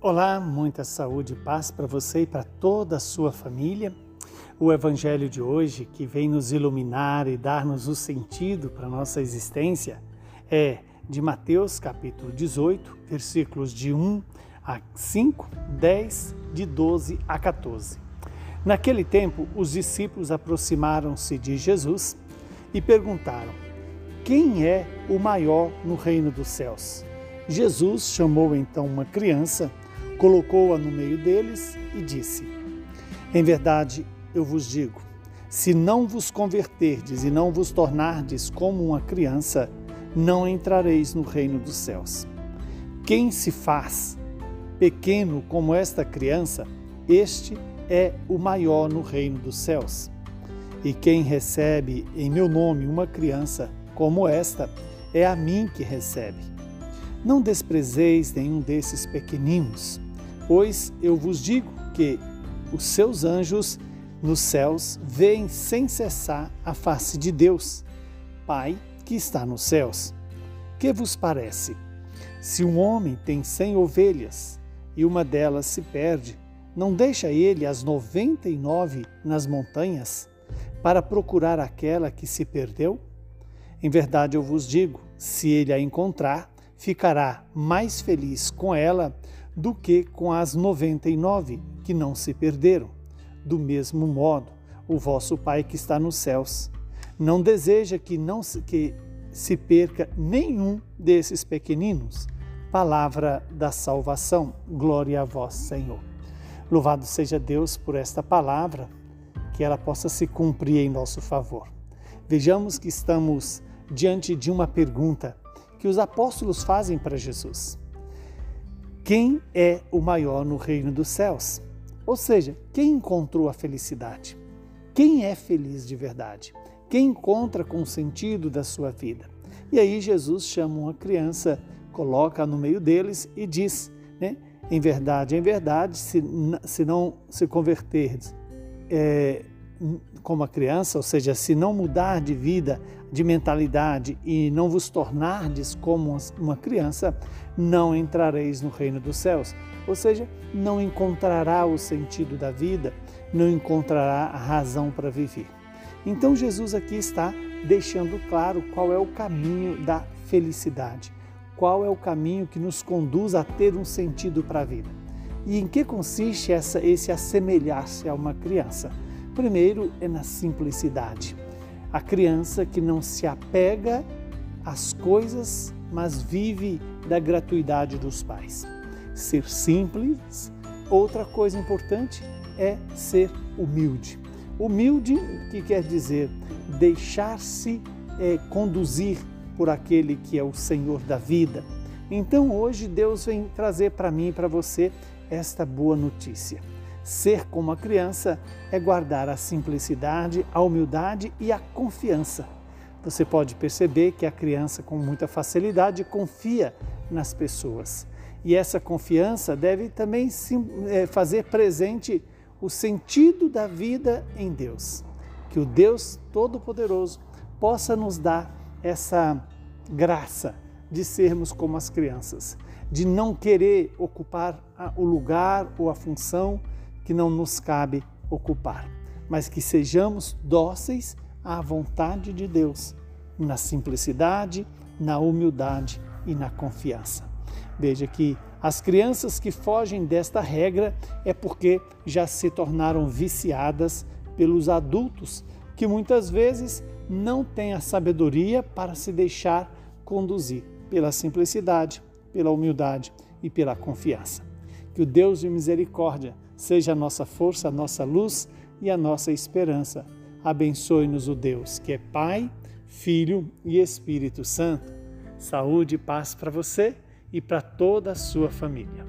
Olá, muita saúde e paz para você e para toda a sua família. O evangelho de hoje, que vem nos iluminar e dar-nos o sentido para a nossa existência, é de Mateus capítulo 18, versículos de 1 a 5, 10, de 12 a 14. Naquele tempo, os discípulos aproximaram-se de Jesus e perguntaram: Quem é o maior no reino dos céus? Jesus chamou então uma criança colocou-a no meio deles e disse: Em verdade, eu vos digo, se não vos converterdes e não vos tornardes como uma criança, não entrareis no reino dos céus. Quem se faz pequeno como esta criança, este é o maior no reino dos céus. E quem recebe em meu nome uma criança como esta, é a mim que recebe. Não desprezeis nenhum desses pequeninos Pois eu vos digo que os seus anjos nos céus veem sem cessar a face de Deus, Pai que está nos céus. Que vos parece? Se um homem tem cem ovelhas e uma delas se perde, não deixa ele as noventa e nove nas montanhas para procurar aquela que se perdeu? Em verdade eu vos digo: se ele a encontrar, ficará mais feliz com ela do que com as noventa e nove que não se perderam. Do mesmo modo, o vosso Pai que está nos céus não deseja que não se, que se perca nenhum desses pequeninos. Palavra da salvação. Glória a vós, Senhor. Louvado seja Deus por esta palavra, que ela possa se cumprir em nosso favor. Vejamos que estamos diante de uma pergunta que os apóstolos fazem para Jesus. Quem é o maior no reino dos céus? Ou seja, quem encontrou a felicidade? Quem é feliz de verdade? Quem encontra com o sentido da sua vida? E aí Jesus chama uma criança, coloca no meio deles e diz, né? Em verdade, em verdade, se, se não se converter é, como a criança, ou seja, se não mudar de vida, de mentalidade e não vos tornardes como uma criança, não entrareis no reino dos céus. Ou seja, não encontrará o sentido da vida, não encontrará a razão para viver. Então Jesus aqui está deixando claro qual é o caminho da felicidade, qual é o caminho que nos conduz a ter um sentido para a vida. E em que consiste essa, esse assemelhar-se a uma criança? Primeiro é na simplicidade. A criança que não se apega às coisas, mas vive da gratuidade dos pais. Ser simples. Outra coisa importante é ser humilde. Humilde, que quer dizer deixar-se é, conduzir por aquele que é o Senhor da vida. Então hoje Deus vem trazer para mim e para você esta boa notícia. Ser como a criança é guardar a simplicidade, a humildade e a confiança. Você pode perceber que a criança, com muita facilidade, confia nas pessoas. E essa confiança deve também é, fazer presente o sentido da vida em Deus. Que o Deus Todo-Poderoso possa nos dar essa graça de sermos como as crianças, de não querer ocupar o lugar ou a função que não nos cabe ocupar, mas que sejamos dóceis à vontade de Deus, na simplicidade, na humildade e na confiança. Veja que as crianças que fogem desta regra é porque já se tornaram viciadas pelos adultos, que muitas vezes não têm a sabedoria para se deixar conduzir pela simplicidade, pela humildade e pela confiança. Que o Deus de misericórdia seja a nossa força, a nossa luz e a nossa esperança. Abençoe-nos o Deus, que é Pai, Filho e Espírito Santo. Saúde e paz para você e para toda a sua família.